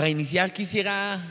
Para iniciar quisiera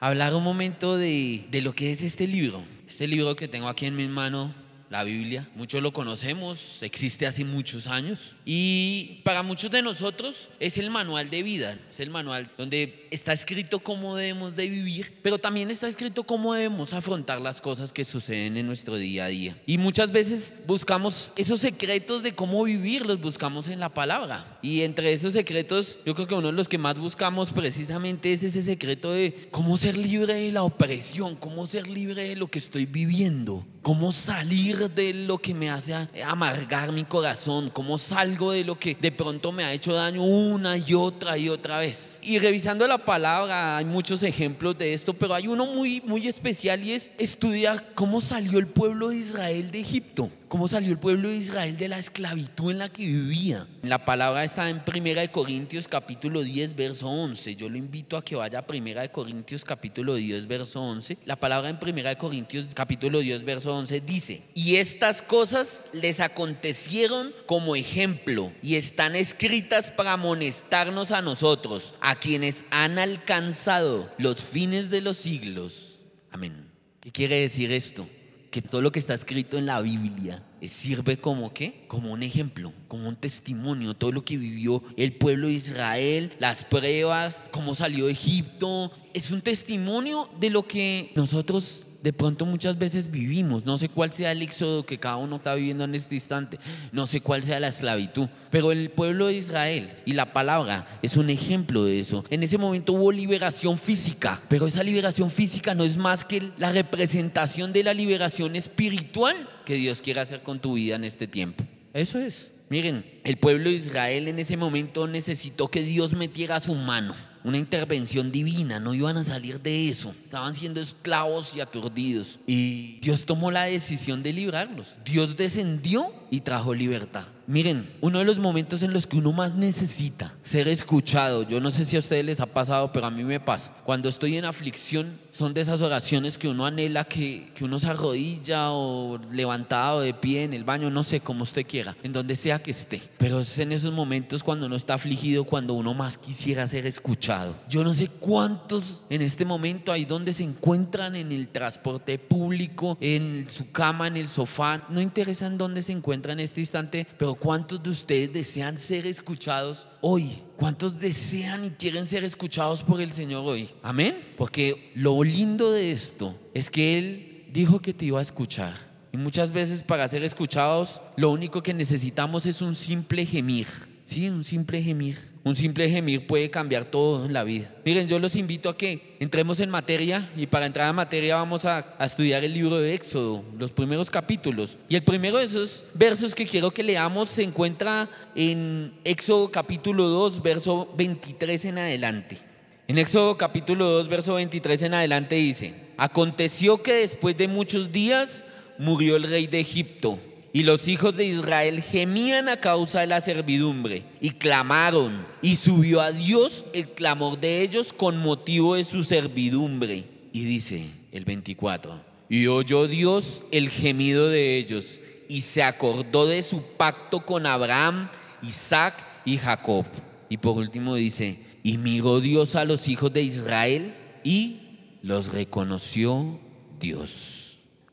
hablar un momento de, de lo que es este libro. Este libro que tengo aquí en mi mano la Biblia. Muchos lo conocemos, existe hace muchos años. Y para muchos de nosotros es el manual de vida, es el manual donde está escrito cómo debemos de vivir, pero también está escrito cómo debemos afrontar las cosas que suceden en nuestro día a día. Y muchas veces buscamos esos secretos de cómo vivir, los buscamos en la palabra. Y entre esos secretos, yo creo que uno de los que más buscamos precisamente es ese secreto de cómo ser libre de la opresión, cómo ser libre de lo que estoy viviendo, cómo salir de lo que me hace amargar mi corazón, cómo salgo de lo que de pronto me ha hecho daño una y otra y otra vez. Y revisando la palabra hay muchos ejemplos de esto, pero hay uno muy, muy especial y es estudiar cómo salió el pueblo de Israel de Egipto cómo salió el pueblo de Israel de la esclavitud en la que vivía. La palabra está en Primera de Corintios capítulo 10 verso 11. Yo lo invito a que vaya a Primera de Corintios capítulo 10 verso 11. La palabra en Primera de Corintios capítulo 10 verso 11 dice, "Y estas cosas les acontecieron como ejemplo y están escritas para amonestarnos a nosotros, a quienes han alcanzado los fines de los siglos." Amén. ¿Qué quiere decir esto? Que todo lo que está escrito en la Biblia sirve como qué? Como un ejemplo, como un testimonio, todo lo que vivió el pueblo de Israel, las pruebas, cómo salió de Egipto, es un testimonio de lo que nosotros de pronto muchas veces vivimos. No sé cuál sea el éxodo que cada uno está viviendo en este instante. No sé cuál sea la esclavitud. Pero el pueblo de Israel y la palabra es un ejemplo de eso. En ese momento hubo liberación física. Pero esa liberación física no es más que la representación de la liberación espiritual que Dios quiere hacer con tu vida en este tiempo. Eso es. Miren, el pueblo de Israel en ese momento necesitó que Dios metiera su mano una intervención divina, no iban a salir de eso. Estaban siendo esclavos y aturdidos. Y Dios tomó la decisión de librarlos. Dios descendió y trajo libertad. Miren, uno de los momentos en los que uno más necesita ser escuchado, yo no sé si a ustedes les ha pasado, pero a mí me pasa. Cuando estoy en aflicción, son de esas oraciones que uno anhela que, que uno se arrodilla o levantado de pie en el baño, no sé, como usted quiera, en donde sea que esté. Pero es en esos momentos cuando uno está afligido, cuando uno más quisiera ser escuchado. Yo no sé cuántos en este momento hay donde se encuentran en el transporte público, en su cama, en el sofá, no interesa en dónde se encuentran en este instante, pero ¿cuántos de ustedes desean ser escuchados hoy? ¿Cuántos desean y quieren ser escuchados por el Señor hoy? Amén. Porque lo lindo de esto es que Él dijo que te iba a escuchar. Y muchas veces para ser escuchados, lo único que necesitamos es un simple gemir. Sí, un simple gemir. Un simple gemir puede cambiar todo en la vida. Miren, yo los invito a que entremos en materia y para entrar en materia vamos a, a, estudiar el libro de Éxodo, los primeros capítulos. Y el primero de esos versos que quiero que leamos se encuentra en Éxodo capítulo 2, verso 23 en adelante. En Éxodo capítulo 2, verso 23 en adelante dice, aconteció que después de muchos días murió el rey de Egipto y los hijos de Israel gemían a causa de la servidumbre y clamaron. Y subió a Dios el clamor de ellos con motivo de su servidumbre. Y dice el 24, y oyó Dios el gemido de ellos y se acordó de su pacto con Abraham, Isaac y Jacob. Y por último dice, y miró Dios a los hijos de Israel y los reconoció Dios.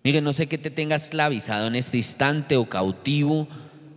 Mire, no sé qué te tengas esclavizado en este instante o cautivo.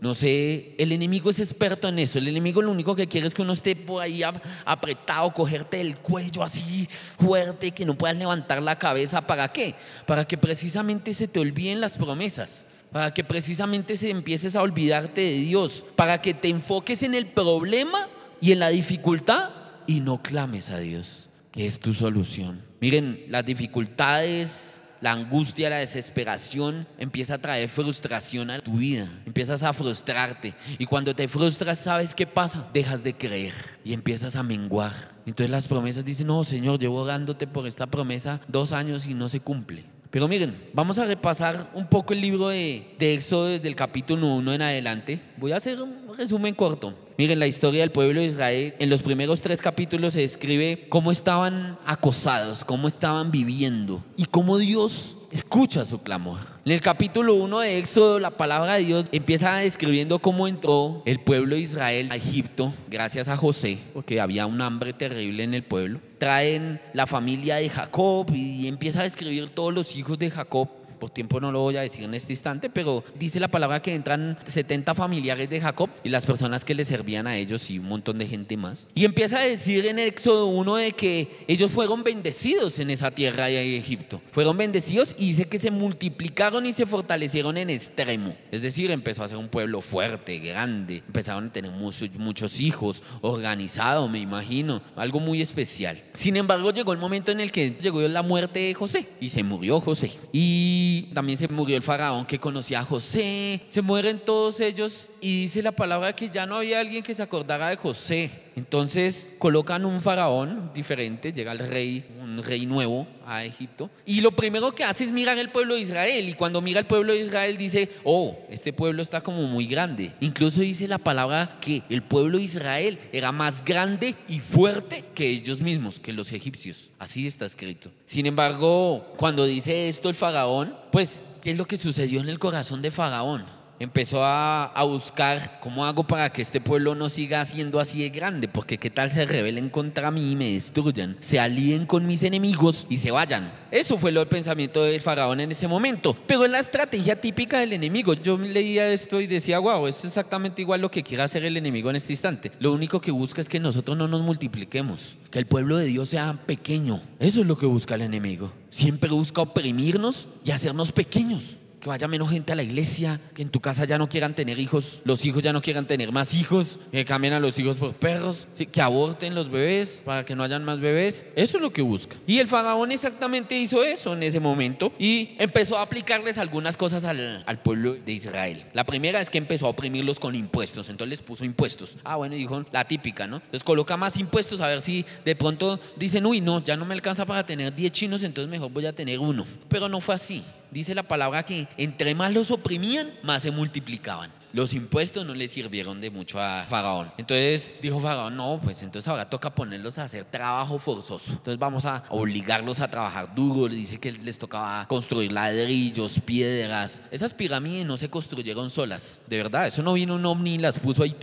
No sé, el enemigo es experto en eso. El enemigo lo único que quiere es que uno esté por ahí apretado, cogerte el cuello así fuerte, que no puedas levantar la cabeza. ¿Para qué? Para que precisamente se te olviden las promesas. Para que precisamente se empieces a olvidarte de Dios. Para que te enfoques en el problema y en la dificultad y no clames a Dios, que es tu solución. Miren, las dificultades la angustia, la desesperación empieza a traer frustración a tu vida. Empiezas a frustrarte. Y cuando te frustras, ¿sabes qué pasa? Dejas de creer y empiezas a menguar. Entonces las promesas dicen, no, Señor, llevo orándote por esta promesa dos años y no se cumple. Pero miren, vamos a repasar un poco el libro de, de Éxodo desde el capítulo 1 en adelante. Voy a hacer un resumen corto. Miren, la historia del pueblo de Israel, en los primeros tres capítulos se describe cómo estaban acosados, cómo estaban viviendo y cómo Dios escucha su clamor. En el capítulo 1 de Éxodo, la palabra de Dios empieza describiendo cómo entró el pueblo de Israel a Egipto gracias a José, porque había un hambre terrible en el pueblo. Traen la familia de Jacob y empieza a describir todos los hijos de Jacob por tiempo no lo voy a decir en este instante, pero dice la palabra que entran 70 familiares de Jacob y las personas que le servían a ellos y un montón de gente más. Y empieza a decir en Éxodo 1 de que ellos fueron bendecidos en esa tierra de Egipto. Fueron bendecidos y dice que se multiplicaron y se fortalecieron en extremo. Es decir, empezó a ser un pueblo fuerte, grande. Empezaron a tener muchos, muchos hijos, organizado, me imagino. Algo muy especial. Sin embargo, llegó el momento en el que llegó la muerte de José y se murió José. Y también se murió el faraón que conocía a José, se mueren todos ellos y dice la palabra que ya no había alguien que se acordara de José. Entonces colocan un faraón diferente, llega el rey, un rey nuevo a Egipto, y lo primero que hace es mirar el pueblo de Israel, y cuando mira el pueblo de Israel dice, oh, este pueblo está como muy grande. Incluso dice la palabra que el pueblo de Israel era más grande y fuerte que ellos mismos, que los egipcios. Así está escrito. Sin embargo, cuando dice esto el faraón, pues, ¿qué es lo que sucedió en el corazón de faraón? Empezó a, buscar cómo hago para que este pueblo no siga siendo así de grande, porque qué tal se rebelen contra mí y me destruyan, se alíen con mis enemigos y se vayan. Eso fue del pensamiento del faraón en ese momento, pero es la estrategia típica del enemigo. Yo leía esto y decía, wow, es exactamente igual lo que quiere hacer el enemigo en este instante. Lo único que busca es que nosotros no nos multipliquemos, que el pueblo de Dios sea pequeño. Eso es lo que busca el enemigo. Siempre busca oprimirnos y hacernos pequeños que vaya menos gente a la iglesia, que en tu casa ya no quieran tener hijos, los hijos ya no quieran tener más hijos, que cambien a los hijos por perros, que aborten los bebés para que no hayan más bebés. Eso es lo que busca. Y el faraón exactamente hizo eso en ese momento y empezó a aplicarles algunas cosas al, al pueblo de Israel. La primera es que empezó a oprimirlos con impuestos, entonces les puso impuestos. Ah, bueno, dijo la típica, ¿no? Entonces coloca más impuestos a ver si de pronto dicen, uy, no, ya no me alcanza para tener 10 chinos, entonces mejor voy a tener uno. Pero no fue así dice la palabra que entre más los oprimían, más se multiplicaban. Los impuestos no le sirvieron de mucho a Faraón. Entonces dijo Faraón, no, pues entonces ahora toca ponerlos a hacer trabajo forzoso. Entonces vamos a obligarlos a trabajar duro. Le dice que les tocaba construir ladrillos, piedras. Esas pirámides no se construyeron solas. De verdad, eso no vino un ovni y las puso ahí,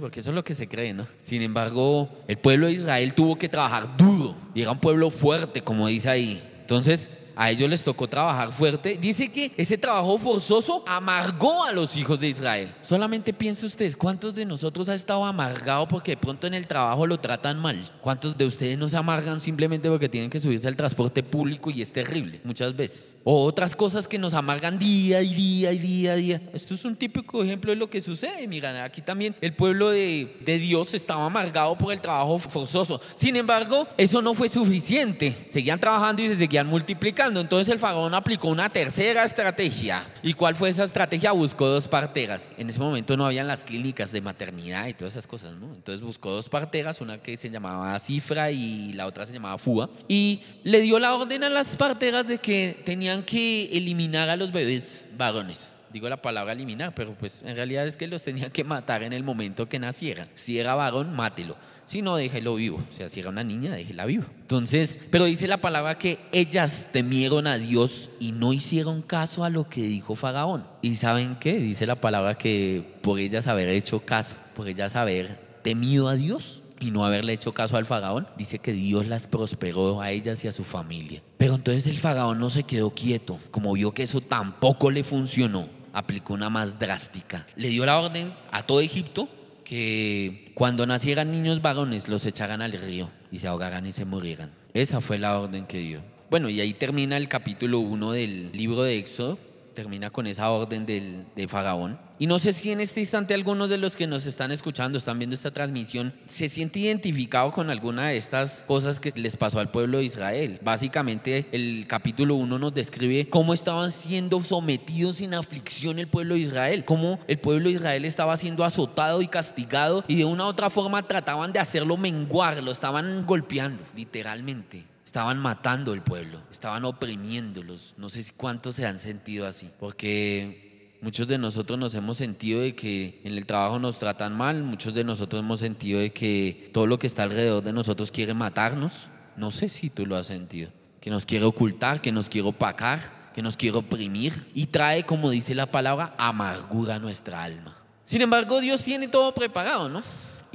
porque eso es lo que se cree, ¿no? Sin embargo, el pueblo de Israel tuvo que trabajar duro. Y era un pueblo fuerte, como dice ahí. Entonces, a ellos les tocó trabajar fuerte. Dice que ese trabajo forzoso amargó a los hijos de Israel. Solamente piense ustedes, ¿cuántos de nosotros ha estado amargado porque de pronto en el trabajo lo tratan mal? ¿Cuántos de ustedes no se amargan simplemente porque tienen que subirse al transporte público y es terrible muchas veces? O otras cosas que nos amargan día y día y día y día. Esto es un típico ejemplo de lo que sucede. Miren, aquí también el pueblo de, de Dios estaba amargado por el trabajo forzoso. Sin embargo, eso no fue suficiente. Seguían trabajando y se seguían multiplicando. Entonces el faraón aplicó una tercera estrategia. ¿Y cuál fue esa estrategia? Buscó dos parteras. En ese momento no habían las clínicas de maternidad y todas esas cosas, ¿no? Entonces buscó dos parteras, una que se llamaba Cifra y la otra se llamaba Fua. Y le dio la orden a las parteras de que tenían que eliminar a los bebés varones digo la palabra eliminar, pero pues en realidad es que los tenían que matar en el momento que nacieran. Si era varón, mátelo. Si no, déjelo vivo. O sea, si era una niña, déjela vivo. Entonces, pero dice la palabra que ellas temieron a Dios y no hicieron caso a lo que dijo Faraón. ¿Y saben qué? Dice la palabra que por ellas haber hecho caso, por ellas haber temido a Dios, y no haberle hecho caso al faraón, dice que Dios las prosperó a ellas y a su familia. Pero entonces el faraón no se quedó quieto, como vio que eso tampoco le funcionó, aplicó una más drástica. Le dio la orden a todo Egipto que cuando nacieran niños varones los echaran al río y se ahogaran y se murieran. Esa fue la orden que dio. Bueno, y ahí termina el capítulo 1 del libro de Éxodo termina con esa orden del, de Faraón. Y no sé si en este instante algunos de los que nos están escuchando, están viendo esta transmisión, se siente identificado con alguna de estas cosas que les pasó al pueblo de Israel. Básicamente el capítulo 1 nos describe cómo estaban siendo sometidos en aflicción el pueblo de Israel, cómo el pueblo de Israel estaba siendo azotado y castigado y de una u otra forma trataban de hacerlo menguar, lo estaban golpeando, literalmente. Estaban matando el pueblo, estaban oprimiéndolos. No sé cuántos se han sentido así, porque muchos de nosotros nos hemos sentido de que en el trabajo nos tratan mal, muchos de nosotros hemos sentido de que todo lo que está alrededor de nosotros quiere matarnos. No sé si tú lo has sentido, que nos quiere ocultar, que nos quiere opacar que nos quiere oprimir y trae, como dice la palabra, amargura a nuestra alma. Sin embargo, Dios tiene todo preparado, ¿no?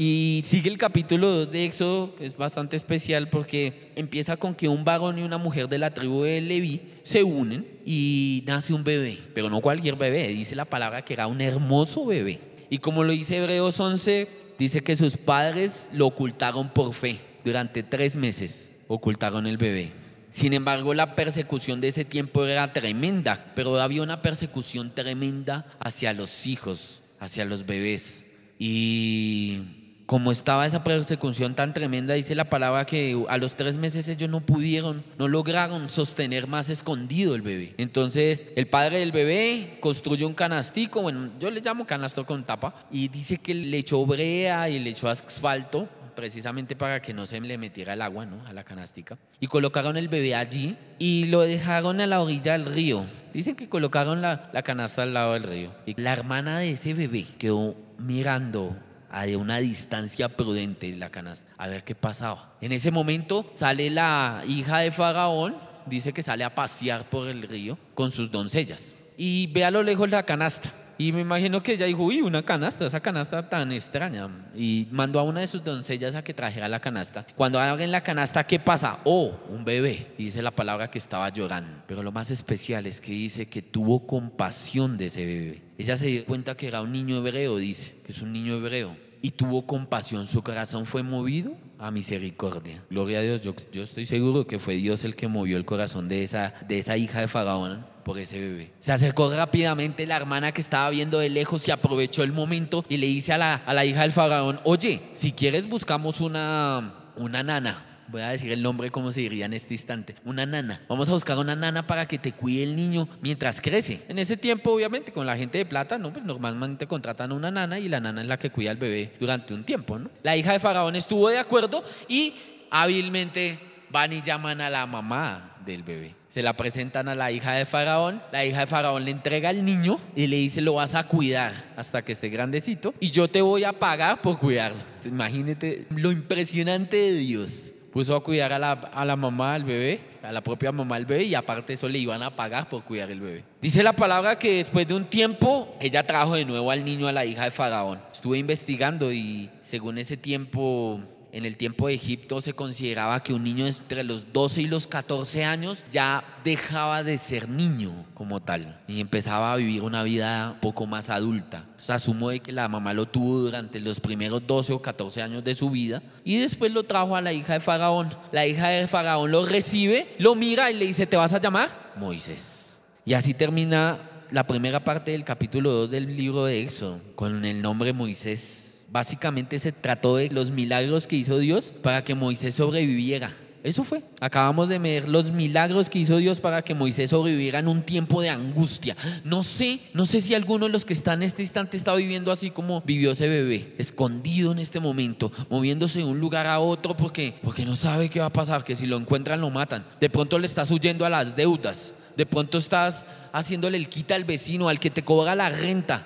Y sigue el capítulo 2 de Éxodo, que es bastante especial porque empieza con que un varón y una mujer de la tribu de Leví se unen y nace un bebé, pero no cualquier bebé, dice la palabra que era un hermoso bebé. Y como lo dice Hebreos 11, dice que sus padres lo ocultaron por fe. Durante tres meses ocultaron el bebé. Sin embargo, la persecución de ese tiempo era tremenda, pero había una persecución tremenda hacia los hijos, hacia los bebés. Y como estaba esa persecución tan tremenda, dice la palabra que a los tres meses ellos no pudieron, no lograron sostener más escondido el bebé. Entonces el padre del bebé construyó un canastico, bueno, yo le llamo canasto con tapa, y dice que le echó brea y le echó asfalto precisamente para que no se le metiera el agua ¿no? a la canastica. Y colocaron el bebé allí y lo dejaron a la orilla del río. Dicen que colocaron la, la canasta al lado del río. Y la hermana de ese bebé quedó mirando a una distancia prudente la canasta, a ver qué pasaba. En ese momento sale la hija de Faraón, dice que sale a pasear por el río con sus doncellas y ve a lo lejos la canasta. Y me imagino que ella dijo, uy, una canasta, esa canasta tan extraña. Y mandó a una de sus doncellas a que trajera la canasta. Cuando abren la canasta, ¿qué pasa? Oh, un bebé. Y dice la palabra que estaba llorando. Pero lo más especial es que dice que tuvo compasión de ese bebé. Ella se dio cuenta que era un niño hebreo, dice, que es un niño hebreo. Y tuvo compasión, su corazón fue movido a misericordia. Gloria a Dios, yo, yo estoy seguro que fue Dios el que movió el corazón de esa, de esa hija de Faraón ese bebé. Se acercó rápidamente la hermana que estaba viendo de lejos y aprovechó el momento y le dice a la, a la hija del faraón, oye, si quieres buscamos una, una nana voy a decir el nombre como se diría en este instante, una nana. Vamos a buscar una nana para que te cuide el niño mientras crece. En ese tiempo, obviamente, con la gente de plata, no, pues normalmente contratan a una nana y la nana es la que cuida al bebé durante un tiempo, ¿no? La hija de Faraón estuvo de acuerdo y hábilmente van y llaman a la mamá del bebé. Se la presentan a la hija de Faraón. La hija de Faraón le entrega al niño y le dice, lo vas a cuidar hasta que esté grandecito y yo te voy a pagar por cuidarlo. Imagínate lo impresionante de Dios puso a cuidar a la, a la mamá del bebé, a la propia mamá del bebé, y aparte eso le iban a pagar por cuidar el bebé. Dice la palabra que después de un tiempo, ella trajo de nuevo al niño a la hija de Faraón. Estuve investigando y según ese tiempo en el tiempo de Egipto se consideraba que un niño entre los 12 y los 14 años ya dejaba de ser niño como tal y empezaba a vivir una vida un poco más adulta. Entonces asumo de que la mamá lo tuvo durante los primeros 12 o 14 años de su vida y después lo trajo a la hija de Faraón. La hija de Faraón lo recibe, lo mira y le dice, ¿te vas a llamar? Moisés. Y así termina la primera parte del capítulo 2 del libro de Éxodo con el nombre Moisés Básicamente se trató de los milagros que hizo Dios para que Moisés sobreviviera. Eso fue. Acabamos de ver los milagros que hizo Dios para que Moisés sobreviviera en un tiempo de angustia. No sé, no sé si alguno de los que están en este instante está viviendo así como vivió ese bebé, escondido en este momento, moviéndose de un lugar a otro porque, porque no sabe qué va a pasar, que si lo encuentran lo matan. De pronto le estás huyendo a las deudas. De pronto estás haciéndole el quita al vecino, al que te cobra la renta.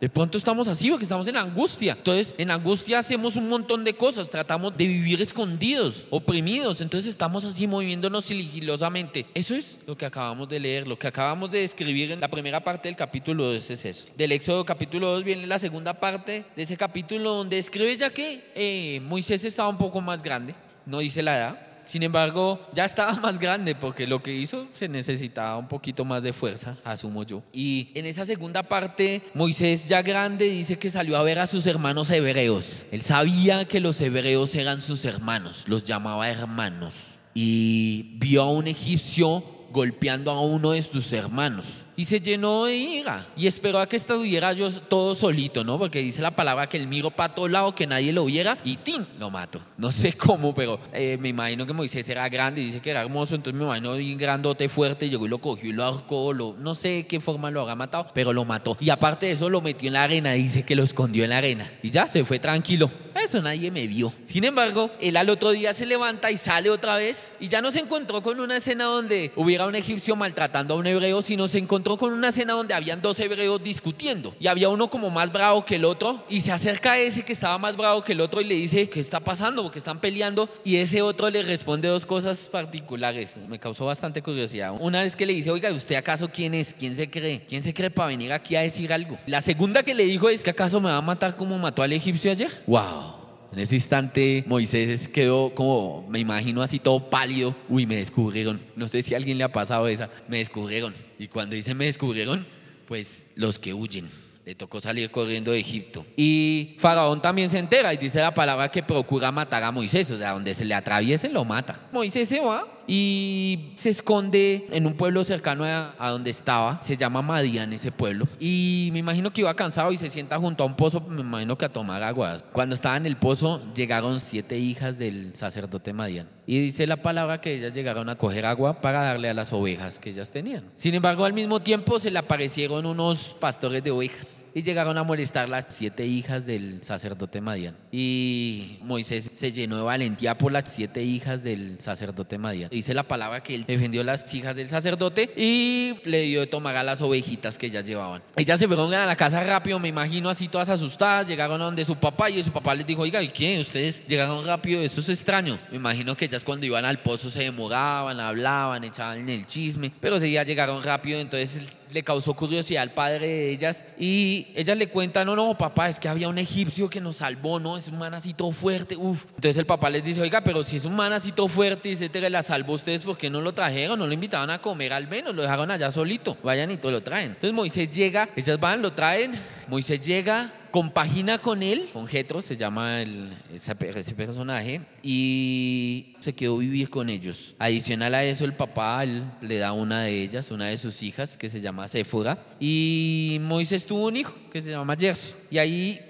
De pronto estamos así porque estamos en angustia. Entonces, en angustia hacemos un montón de cosas. Tratamos de vivir escondidos, oprimidos. Entonces, estamos así moviéndonos sigilosamente. Eso es lo que acabamos de leer, lo que acabamos de escribir en la primera parte del capítulo 2 es eso. Del Éxodo capítulo 2 viene la segunda parte de ese capítulo donde escribe ya que eh, Moisés estaba un poco más grande. No dice la edad sin embargo, ya estaba más grande porque lo que hizo se necesitaba un poquito más de fuerza, asumo yo. Y en esa segunda parte, Moisés ya grande dice que salió a ver a sus hermanos hebreos. Él sabía que los hebreos eran sus hermanos, los llamaba hermanos. Y vio a un egipcio golpeando a uno de sus hermanos y se llenó de ira y esperó a que estuviera yo todo solito, ¿no? Porque dice la palabra que él miró para todo lado, que nadie lo viera y ¡tim! lo mato. No sé cómo, pero eh, me imagino que Moisés era grande, dice que era hermoso, entonces me imagino bien grandote, fuerte, llegó y lo cogió y lo ahorcó, no sé qué forma lo habrá matado, pero lo mató. Y aparte de eso lo metió en la arena, dice que lo escondió en la arena y ya se fue tranquilo. Eso nadie me vio. Sin embargo, él al otro día se levanta y sale otra vez y ya no se encontró con una escena donde hubiera un egipcio maltratando a un hebreo, sino se encontró con una escena donde habían dos hebreos discutiendo y había uno como más bravo que el otro y se acerca a ese que estaba más bravo que el otro y le dice, ¿qué está pasando? Porque están peleando y ese otro le responde dos cosas particulares. Me causó bastante curiosidad. Una vez que le dice, oiga, ¿usted acaso quién es? ¿Quién se cree? ¿Quién se cree para venir aquí a decir algo? La segunda que le dijo es, ¿que acaso me va a matar como mató al egipcio ayer? ¡Wow! En ese instante Moisés quedó como, me imagino así todo pálido. Uy, me descubrieron. No sé si a alguien le ha pasado esa. Me descubrieron. Y cuando dice me descubrieron, pues los que huyen. Le tocó salir corriendo de Egipto. Y Faraón también se entera y dice la palabra que procura matar a Moisés. O sea, donde se le atraviese, lo mata. Moisés se va y se esconde en un pueblo cercano a, donde estaba. Se llama Madian ese pueblo. Y me imagino que iba cansado y se sienta junto a un pozo, me imagino que a tomar agua. Cuando estaba en el pozo llegaron siete hijas del sacerdote Madian. Y dice la palabra que ellas llegaron a coger agua para darle a las ovejas que ellas tenían. Sin embargo, al mismo tiempo se le aparecieron unos pastores de ovejas y llegaron a molestar las siete hijas del sacerdote Madian. Y Moisés se llenó de valentía por las siete hijas del sacerdote Madian dice la palabra que él defendió a las hijas del sacerdote y le dio de tomar a las ovejitas que ellas llevaban. Ellas se fueron a la casa rápido, me imagino así todas asustadas, llegaron a donde su papá y su papá les dijo, oiga, ¿y qué? Ustedes llegaron rápido, eso es extraño. Me imagino que ellas cuando iban al pozo se demoraban, hablaban, echaban el chisme, pero si ya llegaron rápido, entonces le causó curiosidad al padre de ellas y ellas le cuentan, no, no, papá, es que había un egipcio que nos salvó, ¿no? Es un manacito fuerte, uf. Entonces el papá les dice, oiga, pero si es un manacito fuerte te la salvó ustedes, ¿por qué no lo trajeron? No lo invitaban a comer al menos, lo dejaron allá solito, vayan y todo lo traen. Entonces Moisés llega, ellas van, lo traen, Moisés llega, compagina con él, con Jetro se llama el, ese, personaje, y se quedó vivir con ellos. Adicional a eso, el papá le da una de ellas, una de sus hijas, que se llama Séfora, y Moisés tuvo un hijo que se llama Yerso. Y ahí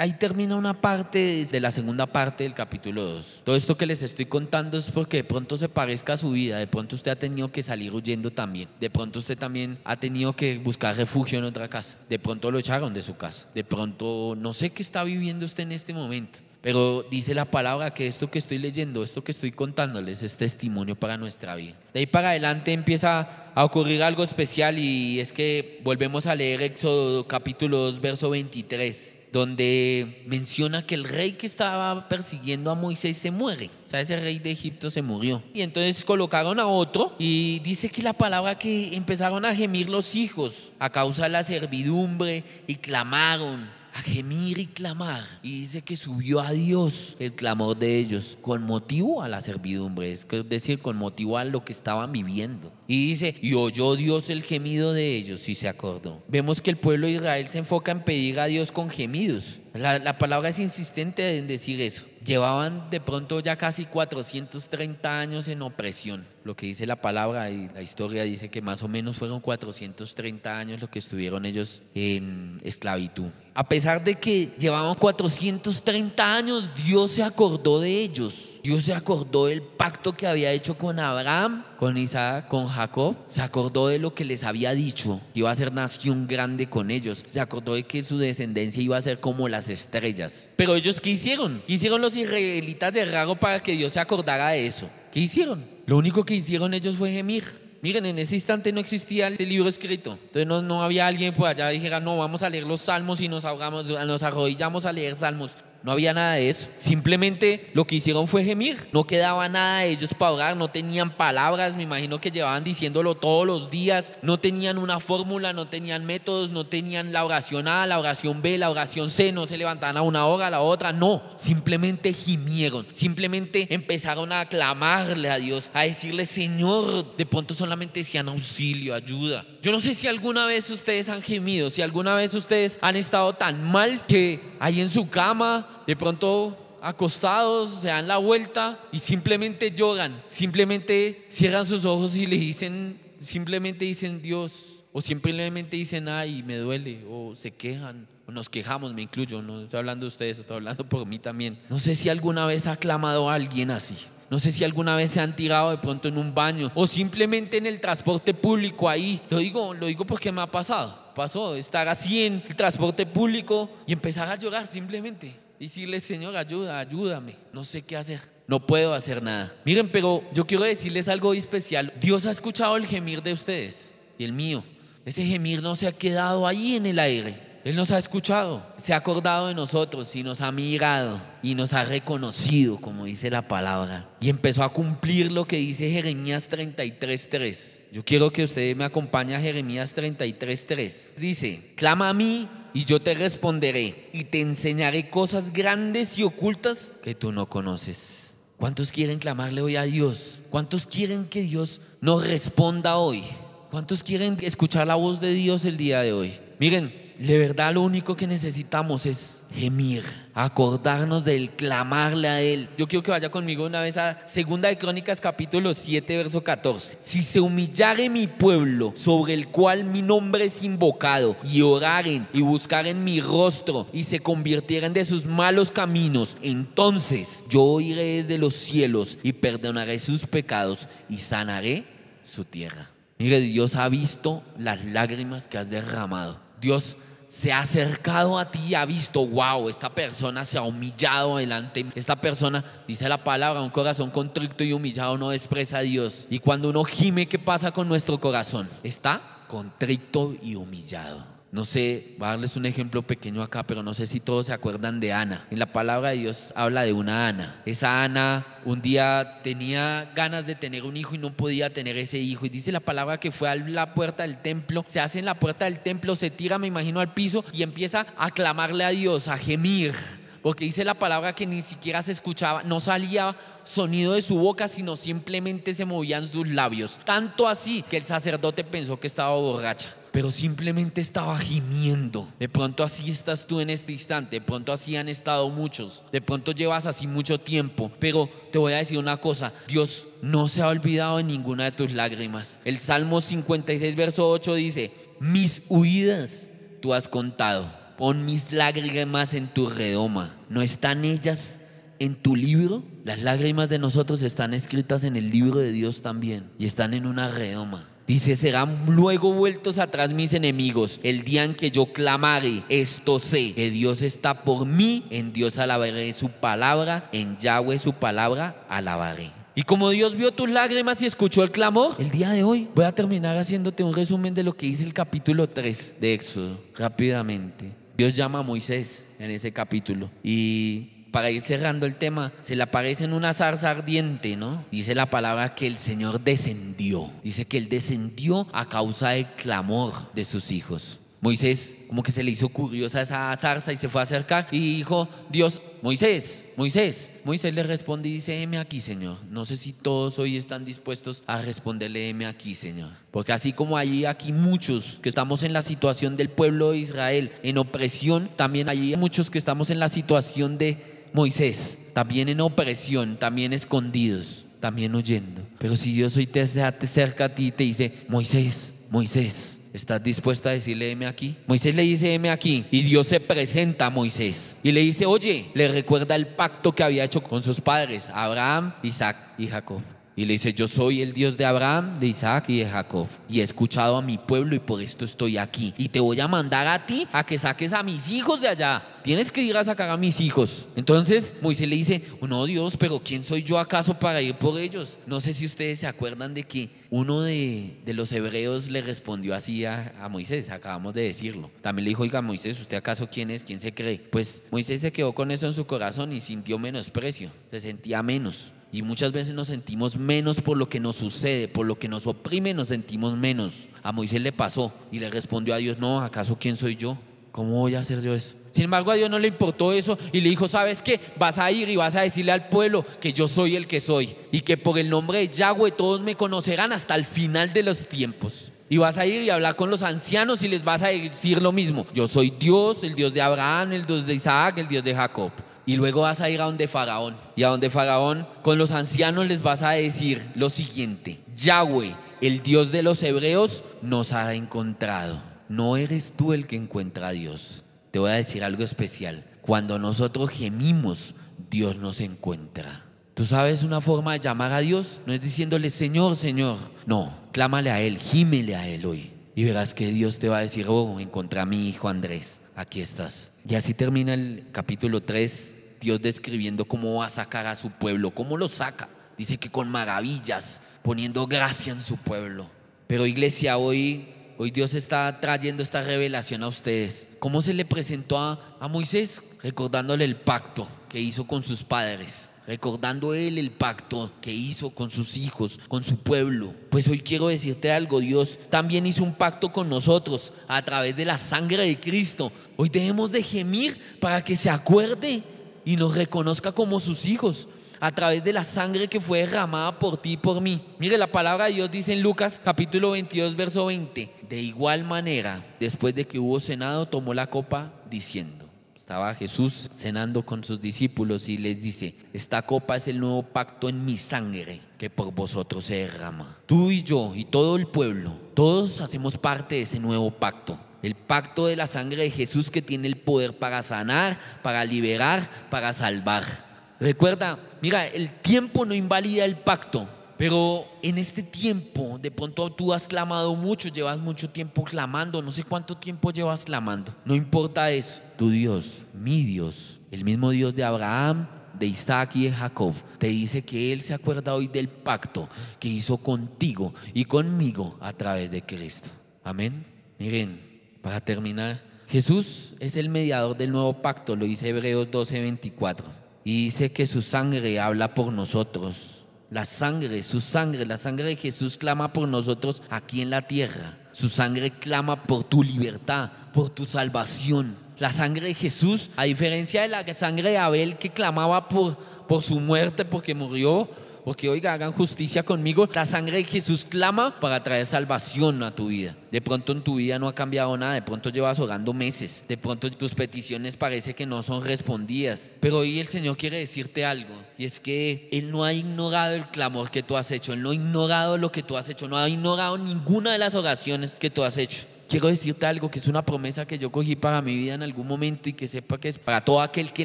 ahí termina una parte de la segunda parte del capítulo 2. Todo esto que les estoy contando es porque de pronto se parezca a su vida, de pronto usted ha tenido que salir huyendo también, de pronto usted también ha tenido que buscar refugio en otra casa, de pronto lo echaron de su casa, de pronto no sé qué está viviendo usted en este momento. Pero dice la palabra que esto que estoy leyendo, esto que estoy contándoles es testimonio para nuestra vida. De ahí para adelante empieza a ocurrir algo especial y es que volvemos a leer Éxodo capítulo 2, verso 23 donde menciona que el rey que estaba persiguiendo a Moisés se muere. O sea, ese rey de Egipto se murió. Y entonces colocaron a otro y dice que la palabra que empezaron a gemir los hijos a causa de la servidumbre y clamaron gemir y clamar. Y dice que subió a Dios el clamor de ellos con motivo a la servidumbre, es decir, con motivo a lo que estaban viviendo. Y dice, y oyó Dios el gemido de ellos y se acordó. Vemos que el pueblo de Israel se enfoca en pedir a Dios con gemidos. La, palabra es insistente en decir eso. Llevaban de pronto ya casi 430 años en opresión. Lo que dice la palabra y la historia dice que más o menos fueron 430 años lo que estuvieron ellos en esclavitud. A pesar de que llevaban 430 años, Dios se acordó de ellos. Dios se acordó del pacto que había hecho con Abraham, con Isaac, con Jacob. Se acordó de lo que les había dicho. Iba a ser nación grande con ellos. Se acordó de que su descendencia iba a ser como las estrellas. Pero ellos, ¿qué hicieron? ¿Qué hicieron los israelitas de raro para que Dios se acordara de eso? ¿Qué hicieron? Lo único que hicieron ellos fue gemir. Miren, en ese instante no existía el libro escrito. Entonces no, no había alguien por allá que dijera, no, vamos a leer los salmos y nos ahogamos, nos arrodillamos a leer salmos. No había nada de eso. Simplemente lo que hicieron fue gemir. No quedaba nada de ellos para orar. No tenían palabras. Me imagino que llevaban diciéndolo todos los días. No tenían una fórmula, no tenían métodos, no tenían la oración A, la oración B, la oración C. No se levantaban a una hora, a la otra. No. Simplemente gimieron. Simplemente empezaron a clamarle a Dios, a decirle, Señor. De pronto solamente decían auxilio, ayuda. Yo no sé si alguna vez ustedes han gemido, si alguna vez ustedes han estado tan mal que ahí en su cama de pronto acostados, se dan la vuelta y simplemente lloran, simplemente cierran sus ojos y le dicen, simplemente dicen Dios, o simplemente dicen, ay, me duele, o se quejan, o nos quejamos, me incluyo, no estoy hablando de ustedes, estoy hablando por mí también. No sé si alguna vez ha clamado a alguien así. No sé si alguna vez se han tirado de pronto en un baño o simplemente en el transporte público ahí. Lo digo, lo digo porque me ha pasado. Pasó estar así en el transporte público y empezar a llorar simplemente. Decirle, Señor, ayuda, ayúdame. No sé qué hacer. No puedo hacer nada. Miren, pero yo quiero decirles algo especial. Dios ha escuchado el gemir de ustedes y el mío. Ese gemir no se ha quedado ahí en el aire. Él nos ha escuchado, se ha acordado de nosotros y nos ha mirado y nos ha reconocido, como dice la palabra. Y empezó a cumplir lo que dice Jeremías 33.3. Yo quiero que usted me acompañe a Jeremías 33.3. Dice, clama a mí y yo te responderé y te enseñaré cosas grandes y ocultas que tú no conoces. ¿Cuántos quieren clamarle hoy a Dios? ¿Cuántos quieren que Dios nos responda hoy? ¿Cuántos quieren escuchar la voz de Dios el día de hoy? Miren, de verdad lo único que necesitamos es gemir, acordarnos del clamarle a Él. Yo quiero que vaya conmigo una vez a Segunda de Crónicas capítulo 7, verso 14. Si se humillare mi pueblo, sobre el cual mi nombre es invocado, y oraren y buscaren mi rostro, y se convirtieren de sus malos caminos, entonces yo oiré desde los cielos y perdonaré sus pecados y sanaré su tierra. Mire, Dios ha visto las lágrimas que has derramado. Dios se ha acercado a ti y ha visto, wow, esta persona se ha humillado delante. Esta persona, dice la palabra, un corazón contrito y humillado no expresa a Dios. Y cuando uno gime, ¿qué pasa con nuestro corazón? Está contrito y humillado. No sé, voy a darles un ejemplo pequeño acá, pero no sé si todos se acuerdan de Ana. En la palabra de Dios habla de una Ana. Esa Ana un día tenía ganas de tener un hijo y no podía tener ese hijo. Y dice la palabra que fue a la puerta del templo, se hace en la puerta del templo, se tira, me imagino, al piso y empieza a clamarle a Dios, a gemir. Porque dice la palabra que ni siquiera se escuchaba, no salía sonido de su boca, sino simplemente se movían sus labios. Tanto así que el sacerdote pensó que estaba borracha pero simplemente estaba gimiendo. De pronto así estás tú en este instante, de pronto así han estado muchos, de pronto llevas así mucho tiempo, pero te voy a decir una cosa, Dios no se ha olvidado de ninguna de tus lágrimas. El Salmo 56, verso 8 dice, mis huidas tú has contado, pon mis lágrimas en tu redoma, ¿no están ellas en tu libro? Las lágrimas de nosotros están escritas en el libro de Dios también y están en una redoma. Dice, serán luego vueltos atrás mis enemigos. El día en que yo clamare, esto sé, que Dios está por mí, en Dios alabaré su palabra, en Yahweh su palabra alabaré. Y como Dios vio tus lágrimas y escuchó el clamor, el día de hoy voy a terminar haciéndote un resumen de lo que dice el capítulo 3 de Éxodo, rápidamente. Dios llama a Moisés en ese capítulo y para ir cerrando el tema, se le aparece en una zarza ardiente, ¿no? Dice la palabra que el Señor descendió. Dice que Él descendió a causa del clamor de sus hijos. Moisés como que se le hizo curiosa esa zarza y se fue a acercar y dijo, Dios, Moisés, Moisés. Moisés le responde y dice, heme aquí, Señor. No sé si todos hoy están dispuestos a responderle, heme aquí, Señor. Porque así como hay aquí muchos que estamos en la situación del pueblo de Israel en opresión, también hay muchos que estamos en la situación de Moisés, también en opresión, también escondidos, también huyendo. Pero si Dios hoy te acerca a ti y te dice, Moisés, Moisés, ¿Estás dispuesta a decirle, heme aquí? Moisés le dice, heme aquí. Y Dios se presenta a Moisés. Y le dice, oye, le recuerda el pacto que había hecho con sus padres, Abraham, Isaac y Jacob. Y le dice, yo soy el Dios de Abraham, de Isaac y de Jacob. Y he escuchado a mi pueblo y por esto estoy aquí. Y te voy a mandar a ti a que saques a mis hijos de allá. Tienes que ir a sacar a mis hijos. Entonces Moisés le dice, no Dios, pero ¿quién soy yo acaso para ir por ellos? No sé si ustedes se acuerdan de que uno de, los hebreos le respondió así a, a, Moisés, acabamos de decirlo. También le dijo, oiga Moisés, ¿usted acaso quién es? ¿Quién se cree? Pues Moisés se quedó con eso en su corazón y sintió menosprecio, se sentía menos. Y muchas veces nos sentimos menos por lo que nos sucede, por lo que nos oprime, nos sentimos menos. A Moisés le pasó y le respondió a Dios, no, ¿acaso quién soy yo? ¿Cómo voy a hacer yo eso? Sin embargo, a Dios no le importó eso y le dijo, ¿sabes qué? Vas a ir y vas a decirle al pueblo que yo soy el que soy y que por el nombre de Yahweh todos me conocerán hasta el final de los tiempos. Y vas a ir y hablar con los ancianos y les vas a decir lo mismo. Yo soy Dios, el Dios de Abraham, el Dios de Isaac, el Dios de Jacob. Y luego vas a ir a donde Faraón. Y a donde Faraón, con los ancianos les vas a decir lo siguiente. Yahweh, el Dios de los hebreos, nos ha encontrado. No eres tú el que encuentra a Dios. Te voy a decir algo especial. Cuando nosotros gemimos, Dios nos encuentra. ¿Tú sabes una forma de llamar a Dios? No es diciéndole Señor, Señor. No, clámale a Él, gímele a Él hoy. Y verás que Dios te va a decir, oh, encontré a mi hijo Andrés, aquí estás. Y así termina el capítulo 3 Dios describiendo cómo va a sacar a su pueblo, cómo lo saca. Dice que con maravillas, poniendo gracia en su pueblo. Pero iglesia, hoy, hoy Dios está trayendo esta revelación a ustedes. ¿Cómo se le presentó a, a Moisés? Recordándole el pacto que hizo con sus padres recordando él el pacto que hizo con sus hijos, con su pueblo. Pues hoy quiero decirte algo, Dios también hizo un pacto con nosotros a través de la sangre de Cristo. Hoy debemos de gemir para que se acuerde y nos reconozca como sus hijos a través de la sangre que fue derramada por ti y por mí. Mire, la palabra de Dios dice en Lucas capítulo 22, verso 20. De igual manera, después de que hubo cenado, tomó la copa diciendo. Estaba Jesús cenando con sus discípulos y les dice, esta copa es el nuevo pacto en mi sangre que por vosotros se derrama. Tú y yo y todo el pueblo, todos hacemos parte de ese nuevo pacto. El pacto de la sangre de Jesús que tiene el poder para sanar, para liberar, para salvar. Recuerda, mira, el tiempo no invalida el pacto, pero en este tiempo, de pronto tú has clamado mucho, llevas mucho tiempo clamando, no sé cuánto tiempo llevas clamando. No importa eso, tu Dios, mi Dios, el mismo Dios de Abraham, de Isaac y de Jacob, te dice que Él se acuerda hoy del pacto que hizo contigo y conmigo a través de Cristo. Amén. Miren, para terminar, Jesús es el mediador del nuevo pacto, lo dice Hebreos 12:24. Y dice que su sangre habla por nosotros la sangre, su sangre, la sangre de Jesús clama por nosotros aquí en la tierra. Su sangre clama por tu libertad, por tu salvación. La sangre de Jesús, a diferencia de la sangre de Abel que clamaba por, por su muerte porque murió, porque oiga, hagan justicia conmigo. La sangre de Jesús clama para traer salvación a tu vida. De pronto en tu vida no ha cambiado nada, de pronto llevas orando meses, de pronto tus peticiones parece que no son respondidas. Pero hoy el Señor quiere decirte algo, y es que Él no ha ignorado el clamor que tú has hecho, Él no ha ignorado lo que tú has hecho, no ha ignorado ninguna de las oraciones que tú has hecho quiero decirte algo que es una promesa que yo cogí para mi vida en algún momento y que sepa que es para todo aquel que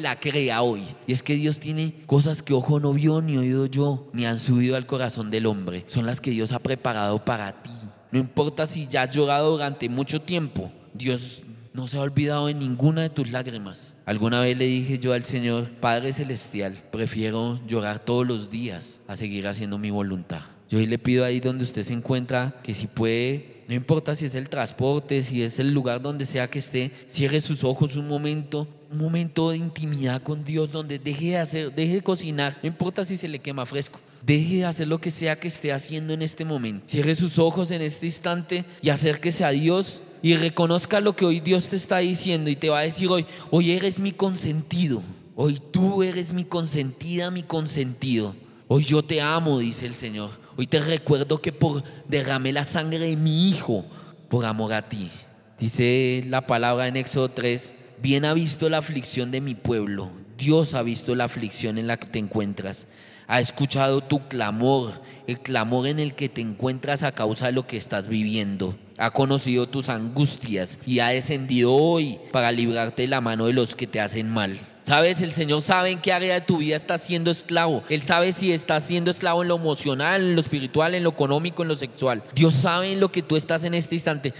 la crea hoy. Y es que Dios tiene cosas que ojo no vio, ni oído yo, ni han subido al corazón del hombre. Son las que Dios ha preparado para ti. No importa si ya has llorado durante mucho tiempo, Dios no se ha olvidado de ninguna de tus lágrimas. Alguna vez le dije yo al Señor, Padre Celestial, prefiero llorar todos los días a seguir haciendo mi voluntad. Yo hoy le pido ahí donde usted se encuentra que si puede no importa si es el transporte, si es el lugar donde sea que esté, cierre sus ojos un momento, un momento de intimidad con Dios donde deje de hacer, deje de cocinar, no importa si se le quema fresco. Deje de hacer lo que sea que esté haciendo en este momento. Cierre sus ojos en este instante y acérquese a Dios y reconozca lo que hoy Dios te está diciendo y te va a decir hoy, hoy eres mi consentido. Hoy tú eres mi consentida, mi consentido. Hoy yo te amo, dice el Señor. Hoy te recuerdo que por derramé la sangre de mi Hijo por amor a ti. Dice la palabra en Éxodo 3, bien ha visto la aflicción de mi pueblo. Dios ha visto la aflicción en la que te encuentras. Ha escuchado tu clamor, el clamor en el que te encuentras a causa de lo que estás viviendo. Ha conocido tus angustias y ha descendido hoy para librarte de la mano de los que te hacen mal. Sabes, el Señor sabe en qué área de tu vida estás siendo esclavo. Él sabe si estás siendo esclavo en lo emocional, en lo espiritual, en lo económico, en lo sexual. Dios sabe en lo que tú estás en este instante.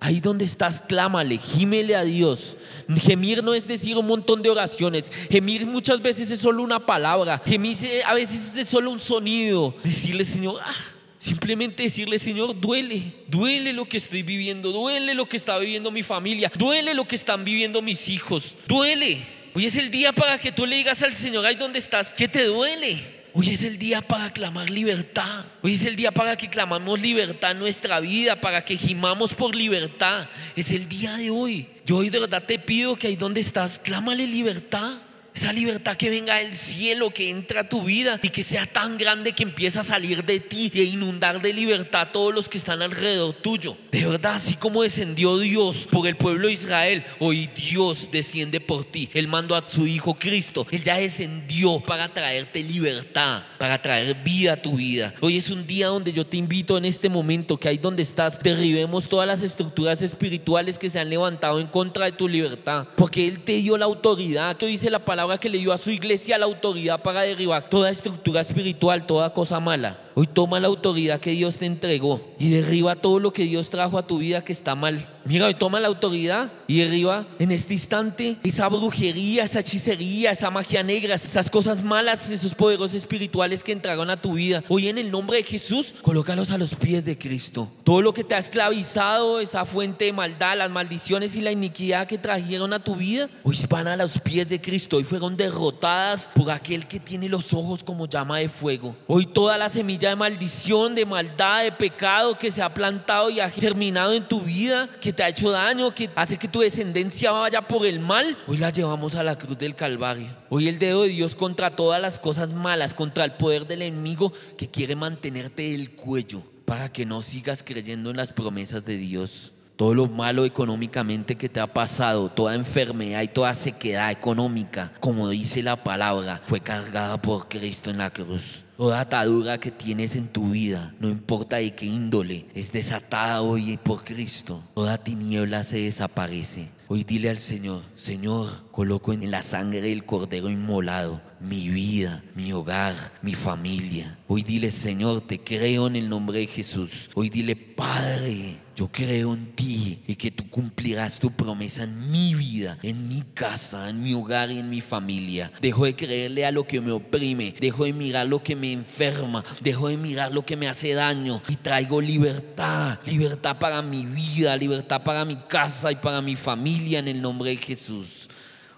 Ahí donde estás, clámale, gímele a Dios. Gemir no es decir un montón de oraciones. Gemir muchas veces es solo una palabra. Gemir a veces es solo un sonido. Decirle, Señor, ah, Simplemente decirle, Señor, duele, duele lo que estoy viviendo, duele lo que está viviendo mi familia, duele lo que están viviendo mis hijos, duele. Hoy es el día para que tú le digas al Señor, ahí donde estás, que te duele. Hoy es el día para clamar libertad. Hoy es el día para que clamamos libertad en nuestra vida, para que gimamos por libertad. Es el día de hoy. Yo hoy de verdad te pido que ahí donde estás, clámale libertad. Esa libertad que venga del cielo, que entra a tu vida y que sea tan grande que empieza a salir de ti e inundar de libertad a todos los que están alrededor tuyo. De verdad, así como descendió Dios por el pueblo de Israel, hoy Dios desciende por ti. Él mandó a su Hijo Cristo. Él ya descendió para traerte libertad, para traer vida a tu vida. Hoy es un día donde yo te invito en este momento, que ahí donde estás, derribemos todas las estructuras espirituales que se han levantado en contra de tu libertad. Porque Él te dio la autoridad, que dice la palabra que le dio a su iglesia la autoridad para derribar toda estructura espiritual, toda cosa mala. Hoy toma la autoridad que Dios te entregó y derriba todo lo que Dios trajo a tu vida que está mal. Mira, hoy toma la autoridad y derriba en este instante esa brujería, esa hechicería, esa magia negra, esas cosas malas, esos poderes espirituales que entraron a tu vida. Hoy en el nombre de Jesús, colócalos a los pies de Cristo. Todo lo que te ha esclavizado, esa fuente de maldad, las maldiciones y la iniquidad que trajeron a tu vida, hoy van a los pies de Cristo. Hoy fueron derrotadas por aquel que tiene los ojos como llama de fuego. Hoy toda la de maldición, de maldad, de pecado que se ha plantado y ha germinado en tu vida, que te ha hecho daño, que hace que tu descendencia vaya por el mal, hoy la llevamos a la cruz del Calvario. Hoy el dedo de Dios contra todas las cosas malas, contra el poder del enemigo que quiere mantenerte el cuello para que no sigas creyendo en las promesas de Dios. Todo lo malo económicamente que te ha pasado, toda enfermedad y toda sequedad económica, como dice la palabra, fue cargada por Cristo en la cruz. Toda atadura que tienes en tu vida, no importa de qué índole, es desatada hoy por Cristo. Toda tiniebla se desaparece. Hoy dile al Señor, Señor, coloco en la sangre del cordero inmolado mi vida, mi hogar, mi familia. Hoy dile, Señor, te creo en el nombre de Jesús. Hoy dile, Padre, yo creo en ti y que tú cumplirás tu promesa en mi vida, en mi casa, en mi hogar y en mi familia. Dejo de creerle a lo que me oprime, dejo de mirar lo que me enferma, dejo de mirar lo que me hace daño y traigo libertad, libertad para mi vida, libertad para mi casa y para mi familia en el nombre de Jesús.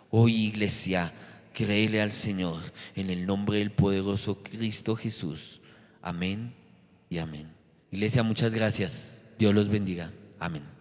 Hoy iglesia, créele al Señor en el nombre del poderoso Cristo Jesús. Amén y amén. Iglesia, muchas gracias. Dios los bendiga. Amén.